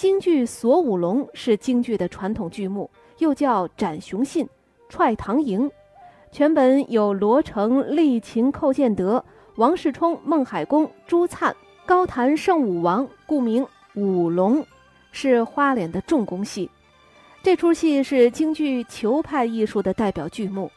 京剧《锁五龙》是京剧的传统剧目，又叫《斩雄信》《踹唐营》。全本有罗成、立秦、寇建德、王世充、孟海公、朱灿、高谭圣武王，故名五龙，是花脸的重工戏。这出戏是京剧裘派艺术的代表剧目。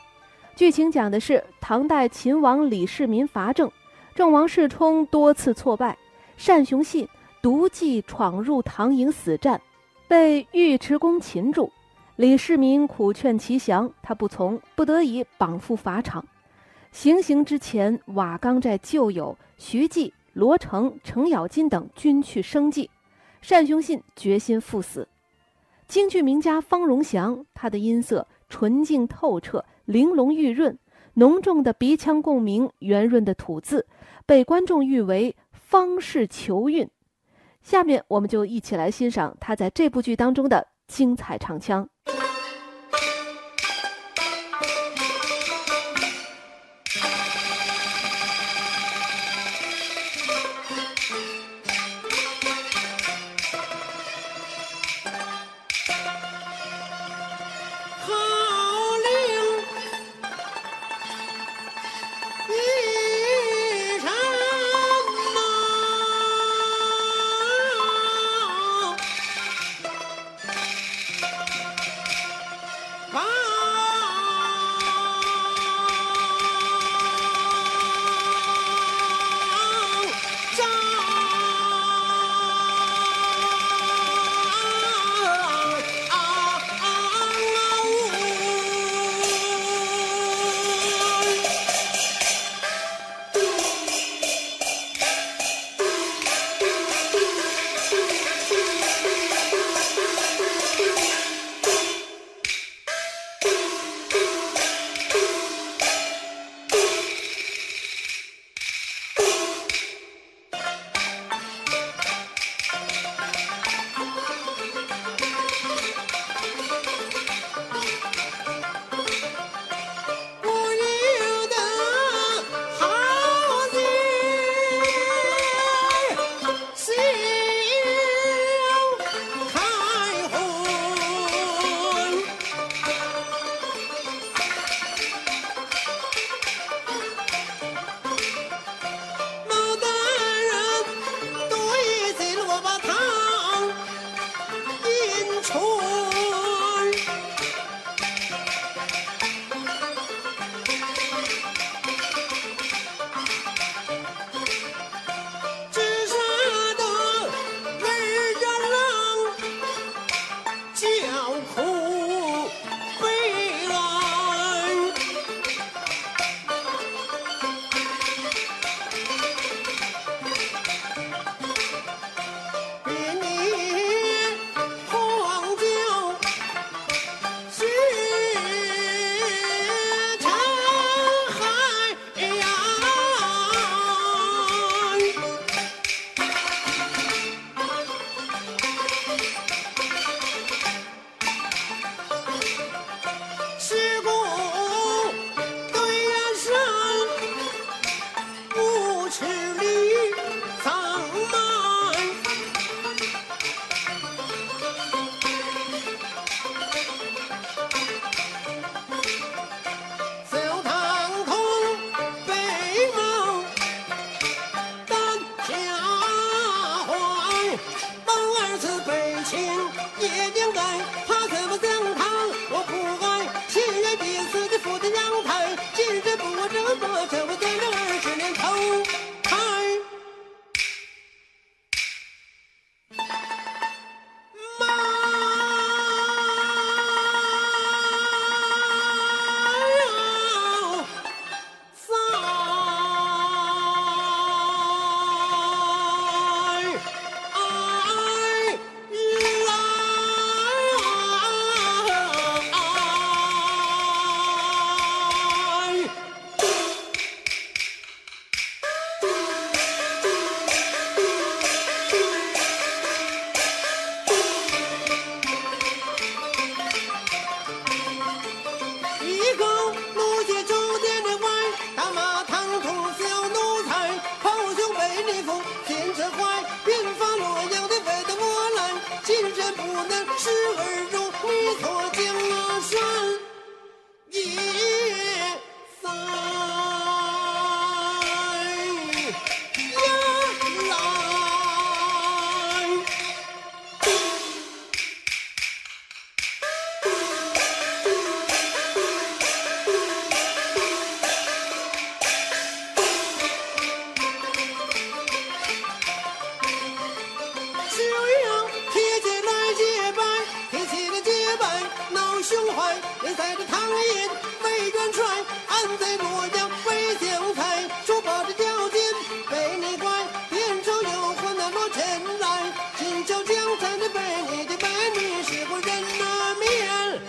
剧情讲的是唐代秦王李世民伐郑，郑王世充多次挫败，单雄信。独骑闯入唐营死战，被尉迟恭擒住。李世民苦劝其降，他不从，不得已绑赴法场。行刑之前，瓦岗寨旧友徐继、罗成、程咬金等均去生计，单雄信决心赴死。京剧名家方荣祥，他的音色纯净透彻，玲珑玉润，浓重的鼻腔共鸣，圆润的吐字，被观众誉为方氏求韵。下面我们就一起来欣赏他在这部剧当中的精彩唱腔。第四个父亲娘子今日不争在这唐寅为元帅，安在洛阳为将才。说把这吊金被你拐，边朝有河南罗前来，今朝江才的被你的，被你是个人面。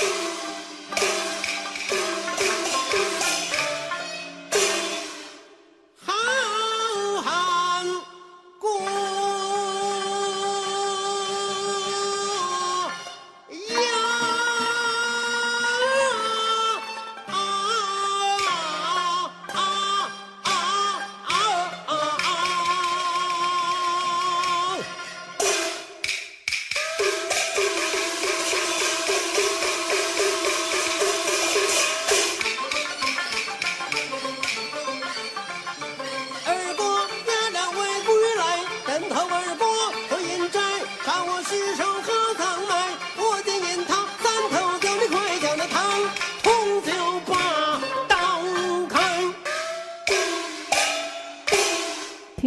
Thank you.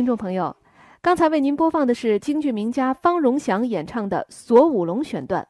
听众朋友，刚才为您播放的是京剧名家方荣祥演唱的《锁五龙》选段。